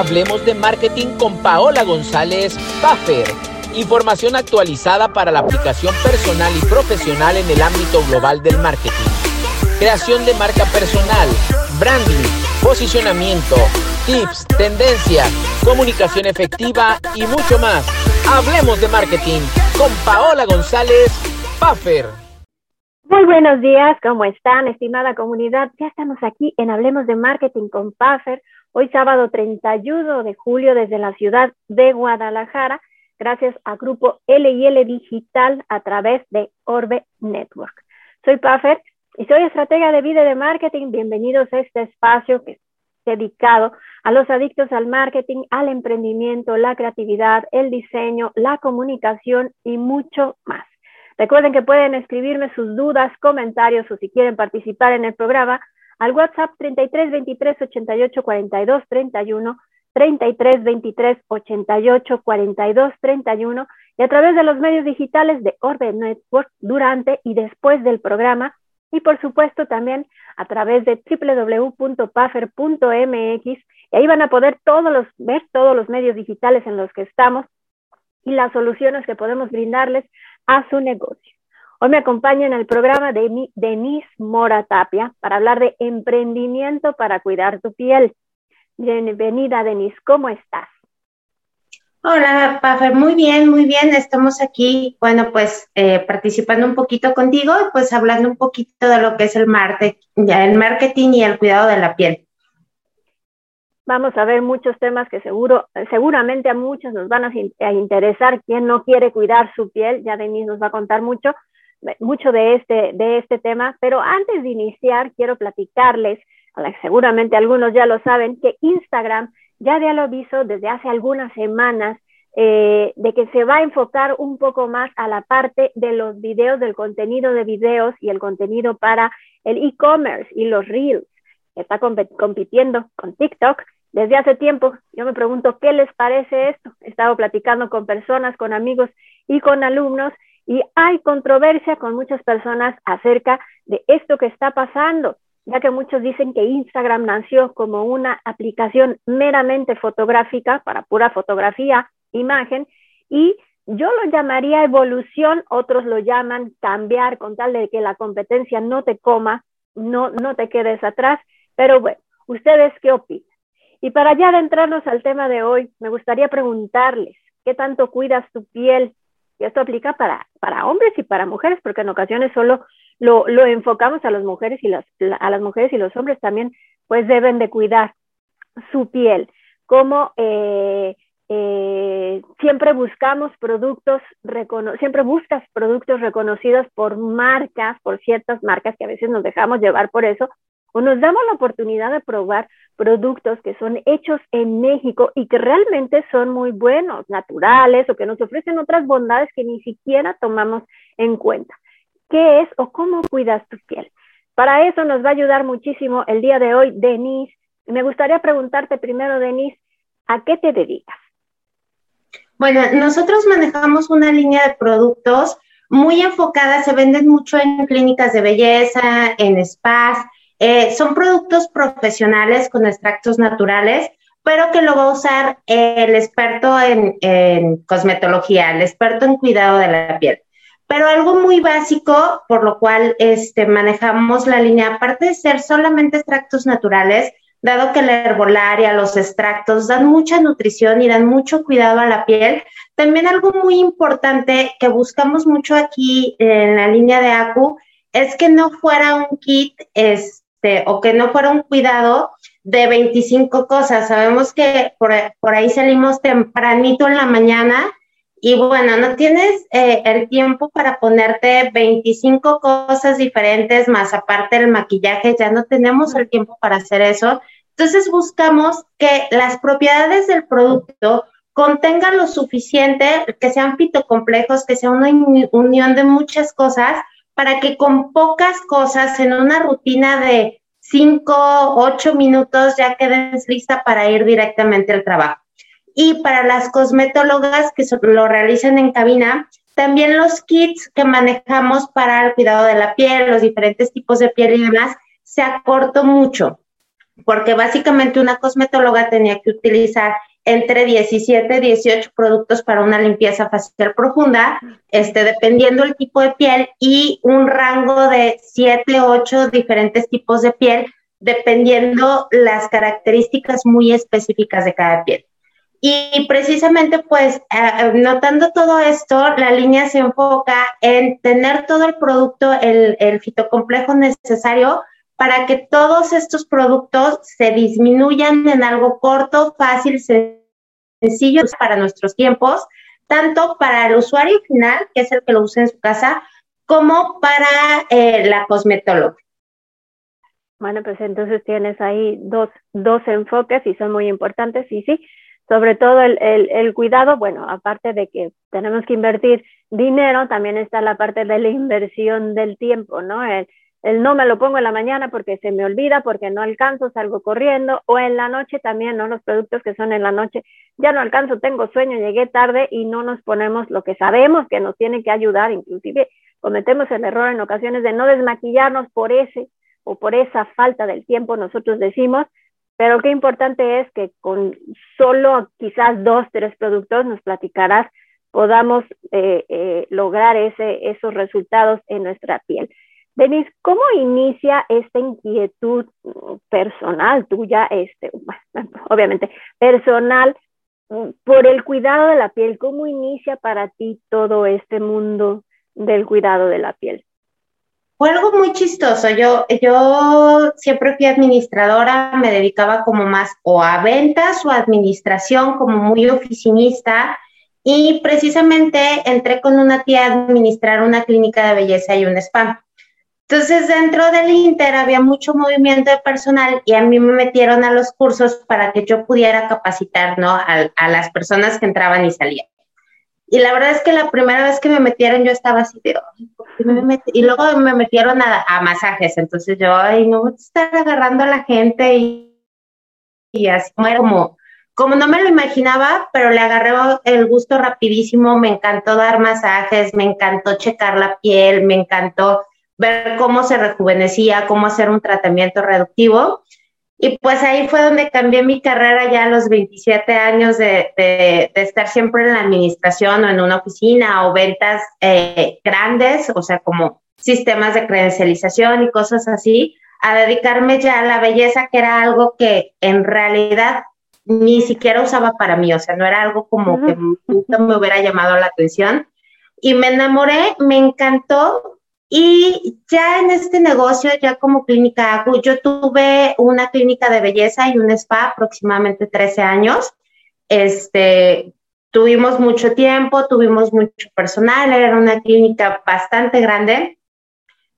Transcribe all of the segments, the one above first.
Hablemos de Marketing con Paola González Puffer. Información actualizada para la aplicación personal y profesional en el ámbito global del marketing. Creación de marca personal, branding, posicionamiento, tips, tendencias, comunicación efectiva y mucho más. Hablemos de marketing con Paola González Puffer. Muy buenos días, ¿cómo están, estimada comunidad? Ya estamos aquí en Hablemos de Marketing con Puffer, hoy sábado 31 de julio desde la ciudad de Guadalajara, gracias a Grupo LIL Digital a través de Orbe Network. Soy Puffer y soy estratega de vida de marketing. Bienvenidos a este espacio que es dedicado a los adictos al marketing, al emprendimiento, la creatividad, el diseño, la comunicación y mucho más. Recuerden que pueden escribirme sus dudas, comentarios o si quieren participar en el programa al WhatsApp 33 23 88 42 31, 33 23 88 42 31 y a través de los medios digitales de Orbe Network durante y después del programa y por supuesto también a través de www.puffer.mx y ahí van a poder todos los, ver todos los medios digitales en los que estamos y las soluciones que podemos brindarles a su negocio. Hoy me acompaña en el programa de Denise Mora Tapia para hablar de emprendimiento para cuidar tu piel. Bienvenida, Denise, ¿cómo estás? Hola, Paffer, muy bien, muy bien. Estamos aquí, bueno, pues eh, participando un poquito contigo, pues hablando un poquito de lo que es el, el marketing y el cuidado de la piel. Vamos a ver muchos temas que seguro, seguramente a muchos nos van a, interesar. Quien no quiere cuidar su piel, ya Denise nos va a contar mucho, mucho de este, de este tema. Pero antes de iniciar, quiero platicarles, seguramente algunos ya lo saben, que Instagram ya dio el aviso desde hace algunas semanas eh, de que se va a enfocar un poco más a la parte de los videos, del contenido de videos y el contenido para el e-commerce y los reels. Está compitiendo con TikTok desde hace tiempo. Yo me pregunto, ¿qué les parece esto? He estado platicando con personas, con amigos y con alumnos y hay controversia con muchas personas acerca de esto que está pasando, ya que muchos dicen que Instagram nació como una aplicación meramente fotográfica para pura fotografía, imagen, y yo lo llamaría evolución, otros lo llaman cambiar con tal de que la competencia no te coma, no, no te quedes atrás, pero bueno, ¿ustedes qué opinan? Y para ya adentrarnos al tema de hoy, me gustaría preguntarles, ¿qué tanto cuidas tu piel? Y esto aplica para, para hombres y para mujeres, porque en ocasiones solo lo, lo enfocamos a las mujeres y las, a las mujeres y los hombres también pues deben de cuidar su piel. Como eh, eh, siempre buscamos productos, siempre buscas productos reconocidos por marcas, por ciertas marcas que a veces nos dejamos llevar por eso, o nos damos la oportunidad de probar productos que son hechos en México y que realmente son muy buenos, naturales o que nos ofrecen otras bondades que ni siquiera tomamos en cuenta. ¿Qué es o cómo cuidas tu piel? Para eso nos va a ayudar muchísimo el día de hoy Denise. Me gustaría preguntarte primero, Denise, ¿a qué te dedicas? Bueno, nosotros manejamos una línea de productos muy enfocada, se venden mucho en clínicas de belleza, en spas, eh, son productos profesionales con extractos naturales, pero que lo va a usar el experto en, cosmetología, el experto en cuidado de la piel. Pero algo muy básico, por lo cual este, manejamos la línea, aparte de ser solamente extractos naturales, dado que la herbolaria, los extractos dan mucha nutrición y dan mucho cuidado a la piel, también algo muy importante que buscamos mucho aquí en la línea de ACU es que no fuera un kit es, este, o que no fuera un cuidado de 25 cosas. Sabemos que por, ahí salimos tempranito en la mañana y bueno, no tienes eh, el tiempo para ponerte 25 cosas diferentes, más aparte del maquillaje, ya no tenemos el tiempo para hacer eso. Entonces buscamos que las propiedades del producto contengan lo suficiente, que sean fitocomplejos, que sea una unión de muchas cosas para que con pocas cosas en una rutina de 5, 8 minutos ya quedes lista para ir directamente al trabajo. Y para las cosmetólogas que lo realizan en cabina, también los kits que manejamos para el cuidado de la piel, los diferentes tipos de piel y demás, se acortó mucho. porque básicamente una cosmetóloga tenía que utilizar entre 17 y 18 productos para una limpieza facial profunda, este, dependiendo el tipo de piel y un rango de 7, 8 diferentes tipos de piel, dependiendo las características muy específicas de cada piel. Y precisamente, pues, eh, notando todo esto, la línea se enfoca en tener todo el producto, el, el fitocomplejo necesario para que todos estos productos se disminuyan en algo corto, fácil, sencillo para nuestros tiempos, tanto para el usuario final, que es el que lo usa en su casa, como para eh, la cosmetóloga. Bueno, pues entonces tienes ahí dos, dos enfoques y son muy importantes y sí, sobre todo el, el, cuidado, bueno, aparte de que tenemos que invertir dinero, también está la parte de la inversión del tiempo, ¿no? El, el, no me lo pongo en la mañana porque se me olvida, porque no alcanzo, salgo corriendo, o en la noche también, ¿no? Los productos que son en la noche, ya no alcanzo, tengo sueño, llegué tarde y no nos ponemos lo que sabemos que nos tiene que ayudar, inclusive cometemos el error en ocasiones de no desmaquillarnos por ese o por esa falta del tiempo, nosotros decimos, pero qué importante es que con solo quizás dos, tres productos, nos platicarás, podamos eh, eh, lograr ese, esos resultados en nuestra piel. Denise, ¿cómo inicia esta inquietud personal tuya, este, obviamente personal, por el cuidado de la piel? ¿Cómo inicia para ti todo este mundo del cuidado de la piel? Fue algo muy chistoso. Yo, yo siempre fui administradora, me dedicaba como más o a ventas o administración, como muy oficinista. Y precisamente entré con una tía a administrar una clínica de belleza y un spa. Entonces, dentro del Inter había mucho movimiento de personal y a mí me metieron a los cursos para que yo pudiera capacitar ¿no? a, a las personas que entraban y salían. Y la verdad es que la primera vez que me metieron yo estaba así de, y luego me metieron a, masajes, entonces yo, ay, no voy a estar agarrando a la gente y, y así como, como no me lo imaginaba, pero le agarré el gusto rapidísimo, me encantó dar masajes, me encantó checar la piel, me encantó ver cómo se rejuvenecía, cómo hacer un tratamiento reductivo. Y pues ahí fue donde cambié mi carrera ya a los 27 años de, de, estar siempre en la administración o en una oficina o ventas eh, grandes, o sea, como sistemas de credencialización y cosas así, a dedicarme ya a la belleza, que era algo que en realidad ni siquiera usaba para mí, o sea, no era algo como que nunca me hubiera llamado la atención. Y me enamoré, me encantó y ya en este negocio, ya como clínica yo tuve una clínica de belleza y un spa aproximadamente 13 años. Este, tuvimos mucho tiempo, tuvimos mucho personal, era una clínica bastante grande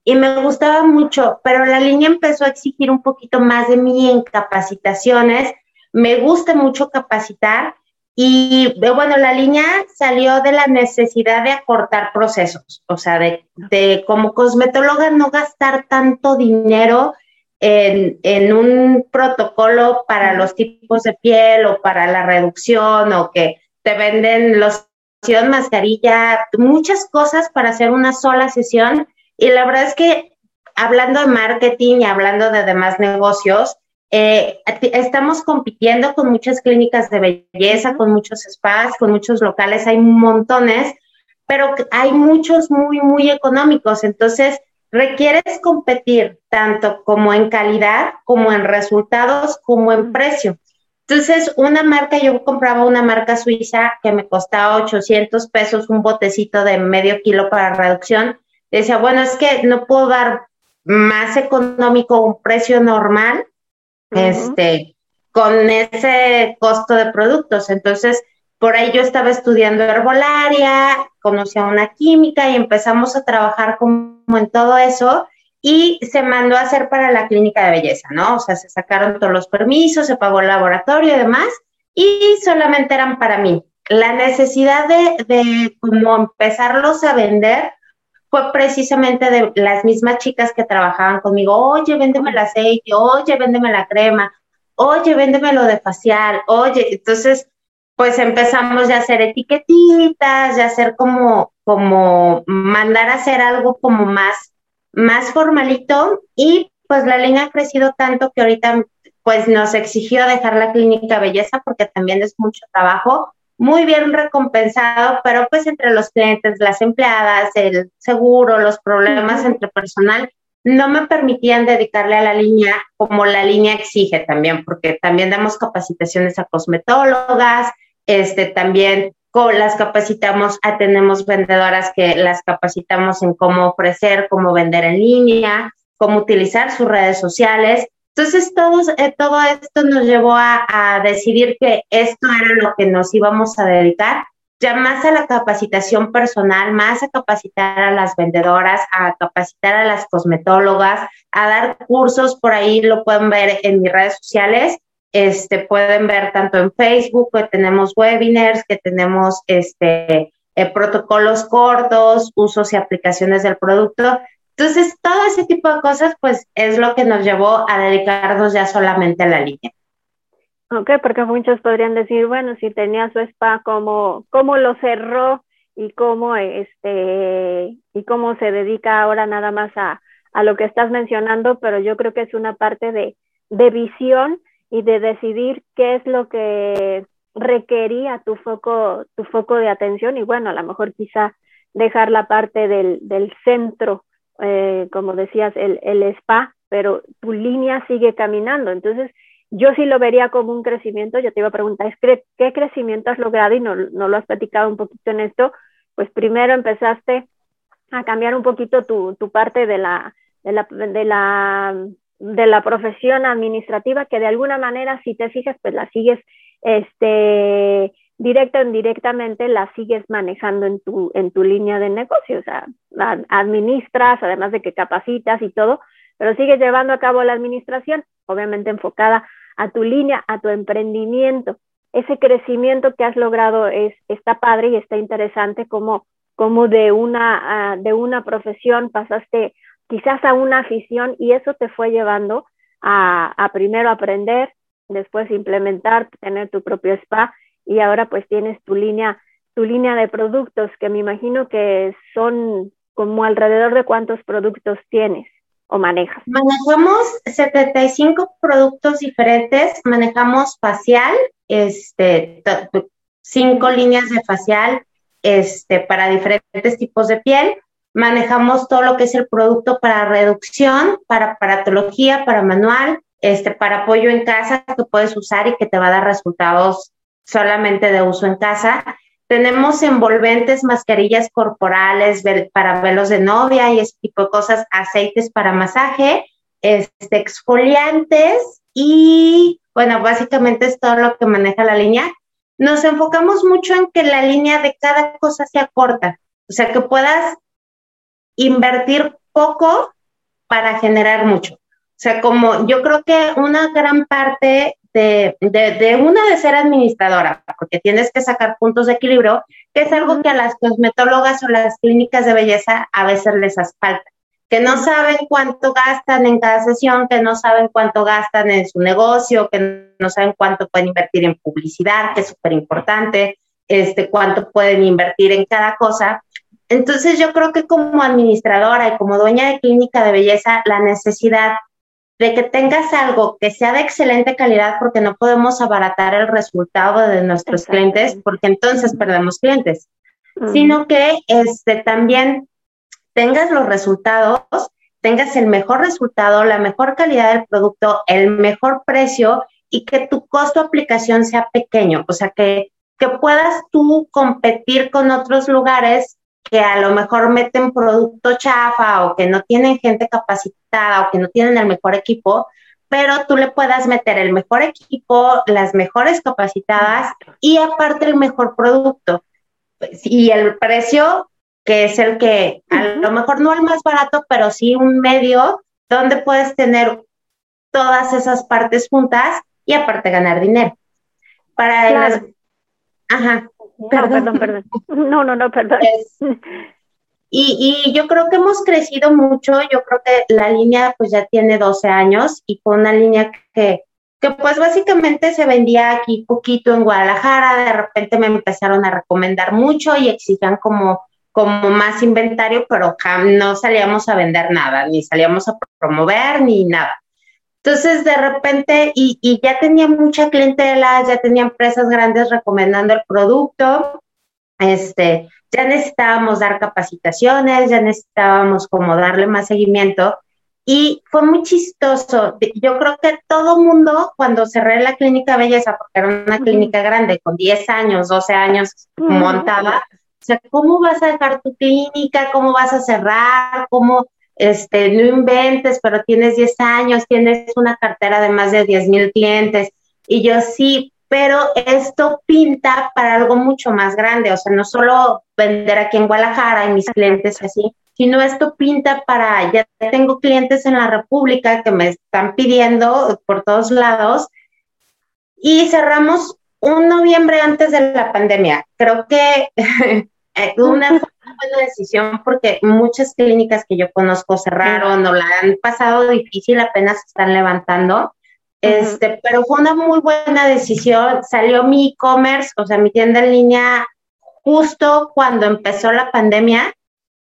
y me gustaba mucho, pero la línea empezó a exigir un poquito más de mí en capacitaciones. Me gusta mucho capacitar y bueno, la línea salió de la necesidad de acortar procesos, o sea, de, como cosmetóloga no gastar tanto dinero en, en, un protocolo para los tipos de piel o para la reducción o que te venden loción, mascarilla, muchas cosas para hacer una sola sesión. Y la verdad es que hablando de marketing y hablando de demás negocios, eh, estamos compitiendo con muchas clínicas de belleza, con muchos spas, con muchos locales, hay montones, pero hay muchos muy, muy económicos. Entonces, requieres competir tanto como en calidad, como en resultados, como en precio. Entonces, una marca, yo compraba una marca suiza que me costaba 800 pesos un botecito de medio kilo para reducción. Decía, bueno, es que no puedo dar más económico un precio normal este, con ese costo de productos. Entonces, por ahí yo estaba estudiando herbolaria, conocí a una química y empezamos a trabajar como en todo eso y se mandó a hacer para la clínica de belleza, ¿no? O sea, se sacaron todos los permisos, se pagó el laboratorio y demás y solamente eran para mí. La necesidad de, de como empezarlos a vender fue precisamente de las mismas chicas que trabajaban conmigo, oye, véndeme el aceite, oye, véndeme la crema, oye, véndeme lo de facial, oye, entonces, pues empezamos ya a hacer etiquetitas, ya hacer como, como mandar a hacer algo como más, más formalito. Y pues la línea ha crecido tanto que ahorita pues nos exigió dejar la clínica belleza porque también es mucho trabajo, muy bien recompensado, pero pues entre los clientes, las empleadas, el seguro, los problemas entre personal, no me permitían dedicarle a la línea como la línea exige también, porque también damos capacitaciones a cosmetólogas, este también las capacitamos, a, tenemos vendedoras que las capacitamos en cómo ofrecer, cómo vender en línea, cómo utilizar sus redes sociales. Entonces, todo, eh, todo esto nos llevó a, decidir que esto era lo que nos íbamos a dedicar, ya más a la capacitación personal, más a capacitar a las vendedoras, a capacitar a las cosmetólogas, a dar cursos, por ahí lo pueden ver en mis redes sociales, este, pueden ver tanto en Facebook que tenemos webinars, que tenemos este, eh, protocolos cortos, usos y aplicaciones del producto. Entonces, todo ese tipo de cosas, pues, es lo que nos llevó a dedicarnos ya solamente a la línea. Ok, porque muchos podrían decir, bueno, si tenía su spa, ¿cómo, cómo lo cerró y cómo, este, y cómo se dedica ahora nada más a, a lo que estás mencionando? Pero yo creo que es una parte de, de visión y de decidir qué es lo que requería tu foco, tu foco de atención y bueno, a lo mejor quizá dejar la parte del, del centro, eh, como decías, el, spa, pero tu línea sigue caminando. Entonces, yo sí lo vería como un crecimiento. Yo te iba a preguntar, ¿qué crecimiento has logrado? Y no, no lo has platicado un poquito en esto. Pues primero empezaste a cambiar un poquito tu, tu parte de la, de la, de la de la profesión administrativa que de alguna manera, si te fijas, pues la sigues, este, directa o indirectamente, la sigues manejando en tu, en tu línea de negocio, o sea, administras, además de que capacitas y todo, pero sigues llevando a cabo la administración, obviamente enfocada a tu línea, a tu emprendimiento. Ese crecimiento que has logrado es, está padre y está interesante como, como de, una, ah, de una profesión pasaste quizás a una afición y eso te fue llevando a, primero aprender, después implementar, tener tu propio spa y ahora pues tienes tu línea, tu línea de productos que me imagino que son como alrededor de cuántos productos tienes o manejas. Manejamos 75 productos diferentes, manejamos facial, este, cinco líneas de facial, este, para diferentes tipos de piel, manejamos todo lo que es el producto para reducción, para paratología, para manual, este, para apoyo en casa que puedes usar y que te va a dar resultados solamente de uso en casa. Tenemos envolventes, mascarillas corporales para velos de novia y ese tipo de cosas, aceites para masaje, este, exfoliantes y, bueno, básicamente es todo lo que maneja la línea. Nos enfocamos mucho en que la línea de cada cosa sea corta, o sea, que puedas invertir poco para generar mucho. O sea, como yo creo que una gran parte de, de, una de ser administradora, porque tienes que sacar puntos de equilibrio, que es algo que a las cosmetólogas o las clínicas de belleza a veces les hace falta, que no saben cuánto gastan en cada sesión, que no saben cuánto gastan en su negocio, que no saben cuánto pueden invertir en publicidad, que es súper importante, este, cuánto pueden invertir en cada cosa. Entonces yo creo que como administradora y como dueña de clínica de belleza, la necesidad de que tengas algo que sea de excelente calidad, porque no podemos abaratar el resultado de nuestros clientes, porque entonces perdemos clientes, sino que este, también tengas los resultados, tengas el mejor resultado, la mejor calidad del producto, el mejor precio y que tu costo de aplicación sea pequeño, o sea, que, que puedas tú competir con otros lugares que a lo mejor meten producto chafa o que no tienen gente capacitada o que no tienen el mejor equipo, pero tú le puedas meter el mejor equipo, las mejores capacitadas y aparte el mejor producto. Y el precio, que es el que a lo mejor no el más barato, pero sí un medio donde puedes tener todas esas partes juntas y aparte ganar dinero. Para las... Ajá. Perdón, perdón, No, no, no, perdón. y, y, yo creo que hemos crecido mucho, yo creo que la línea pues ya tiene 12 años y fue una línea que, que pues básicamente se vendía aquí poquito en Guadalajara, de repente me empezaron a recomendar mucho y exigían como, como más inventario, pero no salíamos a vender nada, ni salíamos a promover ni nada. Entonces, de repente, y, y, ya tenía mucha clientela, ya tenía empresas grandes recomendando el producto, este, ya necesitábamos dar capacitaciones, ya necesitábamos como darle más seguimiento. Y fue muy chistoso. Yo creo que todo mundo, cuando cerré la clínica belleza, porque era una clínica grande, con 10 años, 12 años montada, o sea, ¿cómo vas a dejar tu clínica? ¿Cómo vas a cerrar? ¿Cómo, este, no inventes, pero tienes 10 años, tienes una cartera de más de 10 mil clientes? Y yo sí, pero esto pinta para algo mucho más grande, o sea, no solo vender aquí en Guadalajara y mis clientes así, sino esto pinta para, ya tengo clientes en la República que me están pidiendo por todos lados y cerramos un noviembre antes de la pandemia. Creo que Eh, una buena decisión porque muchas clínicas que yo conozco cerraron o la han pasado difícil, apenas se están levantando. Este, pero fue una muy buena decisión. Salió mi e-commerce, o sea, mi tienda en línea justo cuando empezó la pandemia.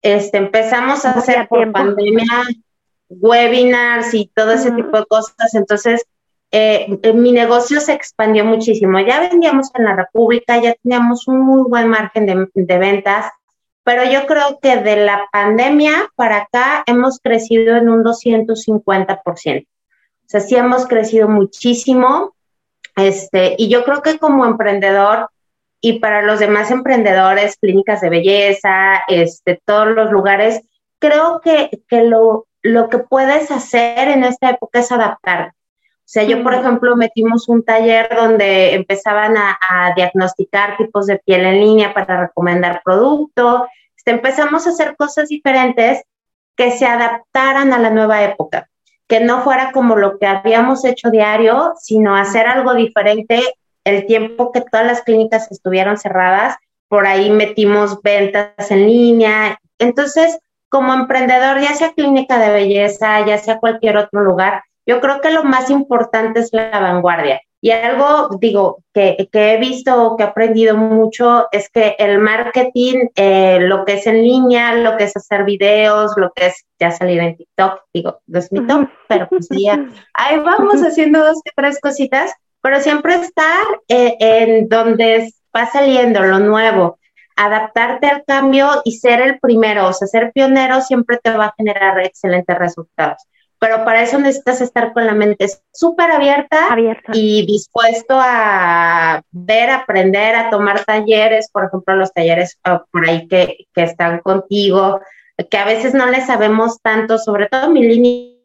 Este, empezamos a hacer por pandemia webinars y todo ese tipo de cosas. Entonces, eh, eh, mi negocio se expandió muchísimo. Ya vendíamos en la República, ya teníamos un muy buen margen de, ventas, pero yo creo que de la pandemia para acá hemos crecido en un 250%. O sea, sí hemos crecido muchísimo. Este, y yo creo que como emprendedor y para los demás emprendedores, clínicas de belleza, este, todos los lugares, creo que, que lo, lo que puedes hacer en esta época es adaptar o sea, yo, por ejemplo, metimos un taller donde empezaban a, diagnosticar tipos de piel en línea para recomendar producto. Empezamos a hacer cosas diferentes que se adaptaran a la nueva época, que no fuera como lo que habíamos hecho diario, sino hacer algo diferente el tiempo que todas las clínicas estuvieron cerradas. Por ahí metimos ventas en línea. Entonces, como emprendedor, ya sea clínica de belleza, ya sea cualquier otro lugar, yo creo que lo más importante es la vanguardia. Y algo, digo, que, que he visto, que he aprendido mucho, es que el marketing, eh, lo que es en línea, lo que es hacer videos, lo que es ya salir en TikTok, digo, no es mi top, pero pues ya, ahí vamos haciendo dos tres cositas, pero siempre estar eh, en donde va saliendo lo nuevo, adaptarte al cambio y ser el primero, o sea, ser pionero siempre te va a generar excelentes resultados pero para eso necesitas estar con la mente súper abierta, y dispuesto a ver, aprender, a tomar talleres, por ejemplo, los talleres ah, por ahí que, que están contigo, que a veces no le sabemos tanto, sobre todo mi línea,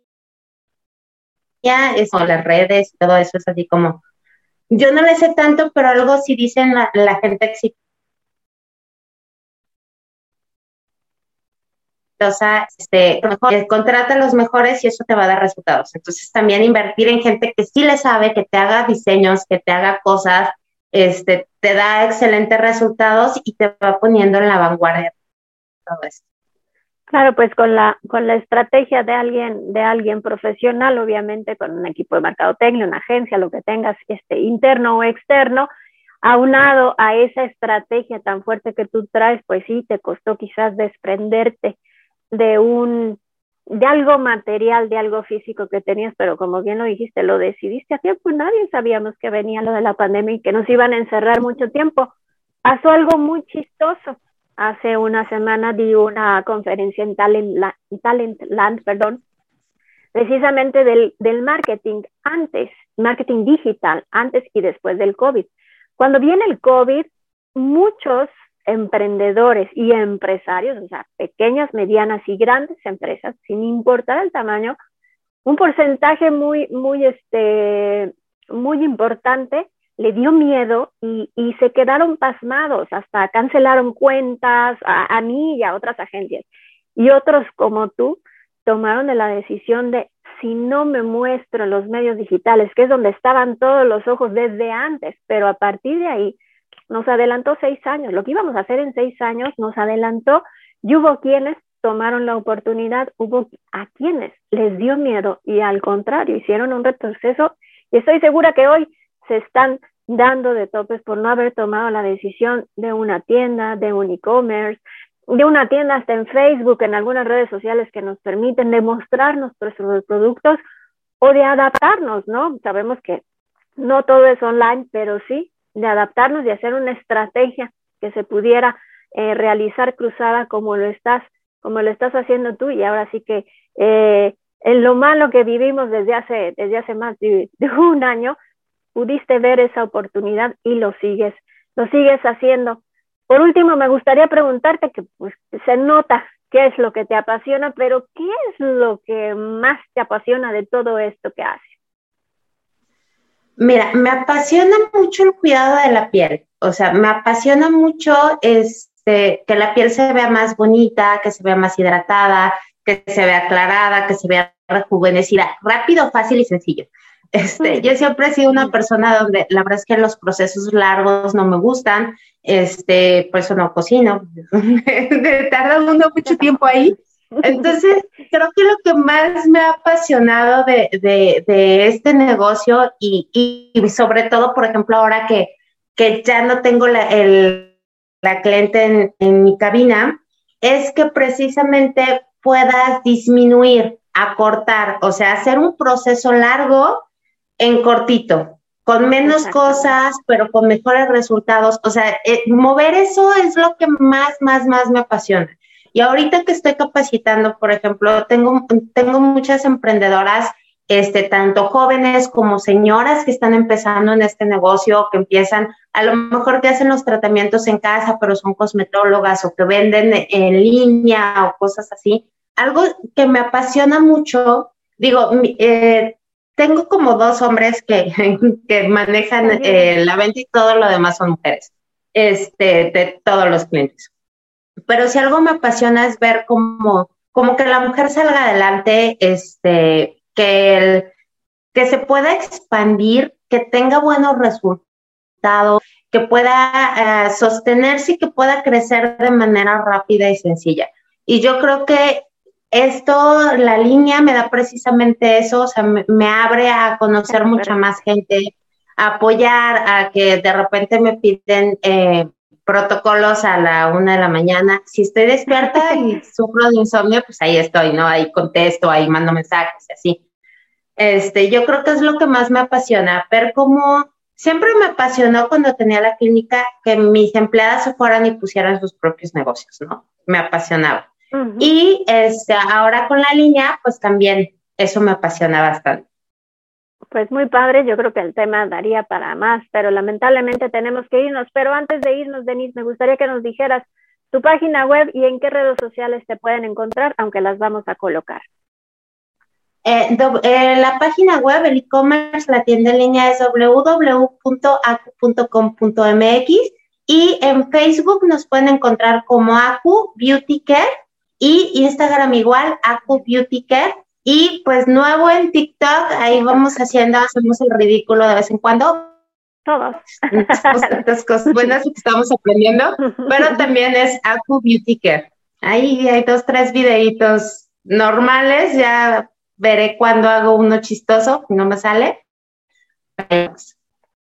eso, las redes, todo eso es así como, yo no le sé tanto, pero algo sí dicen la, la gente exitosa este, mejor, contrata a los mejores y eso te va a dar resultados. Entonces también invertir en gente que sí le sabe, que te haga diseños, que te haga cosas, este, te da excelentes resultados y te va poniendo en la vanguardia todo esto. Claro, pues con la, con la estrategia de alguien, de alguien profesional, obviamente con un equipo de mercadotecnia, una agencia, lo que tengas, este, interno o externo, aunado a esa estrategia tan fuerte que tú traes, pues sí, te costó quizás desprenderte de un de algo material, de algo físico que tenías, pero como bien lo dijiste, lo decidiste a tiempo, nadie sabíamos que venía lo de la pandemia y que nos iban a encerrar mucho tiempo. Pasó algo muy chistoso. Hace una semana di una conferencia en Talent, Land, perdón, precisamente del, del marketing antes, marketing digital, antes y después del COVID. Cuando viene el COVID, muchos emprendedores y empresarios, o sea, pequeñas, medianas y grandes empresas, sin importar el tamaño, un porcentaje muy, muy, este, muy importante le dio miedo y, se quedaron pasmados, hasta cancelaron cuentas a, mí y a otras agencias. Y otros como tú tomaron la decisión de, si no me muestro en los medios digitales, que es donde estaban todos los ojos desde antes, pero a partir de ahí nos adelantó seis años. Lo que íbamos a hacer en seis años nos adelantó y hubo quienes tomaron la oportunidad, hubo a quienes les dio miedo y al contrario hicieron un retroceso y estoy segura que hoy se están dando de topes por no haber tomado la decisión de una tienda, de un e-commerce, de una tienda hasta en Facebook, en algunas redes sociales que nos permiten demostrarnos nuestros productos o de adaptarnos, ¿no? Sabemos que no todo es online, pero sí de adaptarnos y hacer una estrategia que se pudiera eh, realizar cruzada como lo estás, como lo estás haciendo tú y ahora sí que eh, en lo malo que vivimos desde hace, desde hace más de, un año, pudiste ver esa oportunidad y lo sigues, lo sigues haciendo. Por último, me gustaría preguntarte que pues, se nota qué es lo que te apasiona, pero ¿qué es lo que más te apasiona de todo esto que haces? Mira, me apasiona mucho el cuidado de la piel. O sea, me apasiona mucho este, que la piel se vea más bonita, que se vea más hidratada, que se vea aclarada, que se vea rejuvenecida, rápido, fácil y sencillo. Este, yo siempre he sido una persona donde la verdad es que los procesos largos no me gustan, este, por eso no cocino, tarda uno mucho tiempo ahí. Entonces, creo que lo que más me ha apasionado de, este negocio y, sobre todo, por ejemplo, ahora que, que ya no tengo la, el, la cliente en, en mi cabina, es que precisamente puedas disminuir, acortar, o sea, hacer un proceso largo en cortito, con menos cosas, pero con mejores resultados. O sea, eh, mover eso es lo que más, más, más me apasiona. Y ahorita que estoy capacitando, por ejemplo, tengo, tengo muchas emprendedoras, este, tanto jóvenes como señoras que están empezando en este negocio, que empiezan, a lo mejor que hacen los tratamientos en casa, pero son cosmetólogas o que venden en línea o cosas así. Algo que me apasiona mucho, digo, eh, tengo como dos hombres que, que manejan eh, la venta y todo lo demás son mujeres, este, de todos los clientes. Pero si algo me apasiona es ver cómo, como que la mujer salga adelante, este, que, el, que se pueda expandir, que tenga buenos resultados, que pueda eh, sostenerse y que pueda crecer de manera rápida y sencilla. Y yo creo que esto, la línea me da precisamente eso, o sea, me, abre a conocer mucha más gente, a apoyar, a que de repente me piden eh, protocolos a la una de la mañana. Si estoy despierta y sufro de insomnio, pues ahí estoy, ¿no? Ahí contesto, ahí mando mensajes, así. Este, yo creo que es lo que más me apasiona, ver cómo siempre me apasionó cuando tenía la clínica que mis empleadas se fueran y pusieran sus propios negocios, ¿no? Me apasionaba. Y este, ahora con la línea, pues también eso me apasiona bastante. Pues muy padre, yo creo que el tema daría para más, pero lamentablemente tenemos que irnos. Pero antes de irnos, Denise, me gustaría que nos dijeras tu página web y en qué redes sociales te pueden encontrar, aunque las vamos a colocar. Eh, eh, la página web, el e-commerce, la tienda en línea es www.acu.com.mx y en Facebook nos pueden encontrar como Acu Beauty Care y Instagram igual, Acu Beauty Care. Y pues nuevo en TikTok, ahí vamos haciendo, hacemos el ridículo de vez en cuando. Todos. Tantas cosas buenas que estamos aprendiendo, pero también es Acu Beauty Care. Ahí hay dos, tres videitos normales, ya veré cuando hago uno chistoso, no me sale.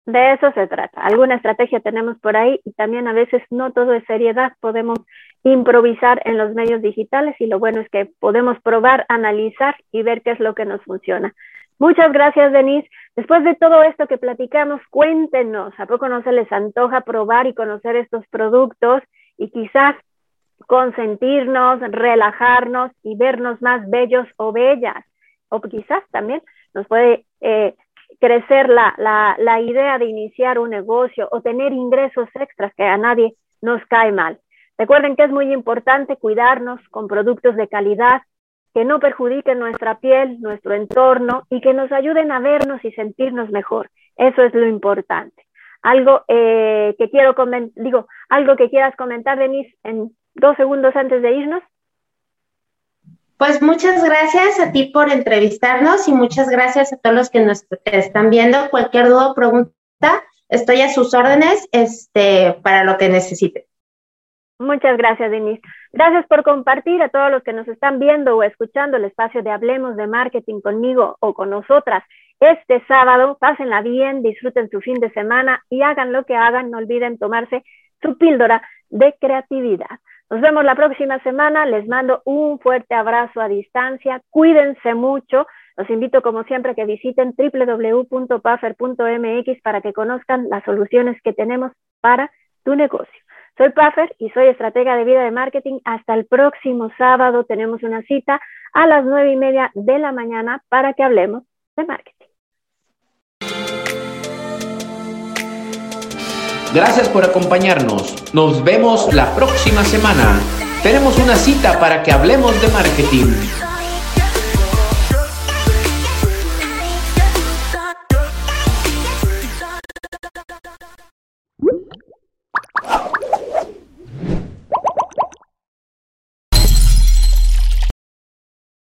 De eso se trata. Alguna estrategia tenemos por ahí y también a veces no todo es seriedad. Podemos improvisar en los medios digitales y lo bueno es que podemos probar, analizar y ver qué es lo que nos funciona. Muchas gracias, Denise. Después de todo esto que platicamos, cuéntenos, ¿a poco no se les antoja probar y conocer estos productos y quizás consentirnos, relajarnos y vernos más bellos o bellas? O quizás también nos puede eh, crecer la, la, la idea de iniciar un negocio o tener ingresos extras que a nadie nos cae mal. Recuerden que es muy importante cuidarnos con productos de calidad que no perjudiquen nuestra piel, nuestro entorno y que nos ayuden a vernos y sentirnos mejor. Eso es lo importante. Algo eh, que quiero digo, algo que quieras comentar, Denise, en dos segundos antes de irnos. Pues muchas gracias a ti por entrevistarnos y muchas gracias a todos los que nos están viendo. Cualquier duda o pregunta, estoy a sus órdenes este, para lo que necesiten. Muchas gracias, Denise. Gracias por compartir a todos los que nos están viendo o escuchando el espacio de Hablemos de Marketing conmigo o con nosotras. Este sábado, pásenla bien, disfruten su fin de semana y hagan lo que hagan, no olviden tomarse su píldora de creatividad. Nos vemos la próxima semana, les mando un fuerte abrazo a distancia, cuídense mucho, Los invito como siempre a que visiten www.puffer.mx para que conozcan las soluciones que tenemos para tu negocio. Soy Puffer y soy estratega de vida de marketing. Hasta el próximo sábado tenemos una cita a las nueve y media de la mañana para que hablemos de marketing. Gracias por acompañarnos. Nos vemos la próxima semana. Tenemos una cita para que hablemos de marketing.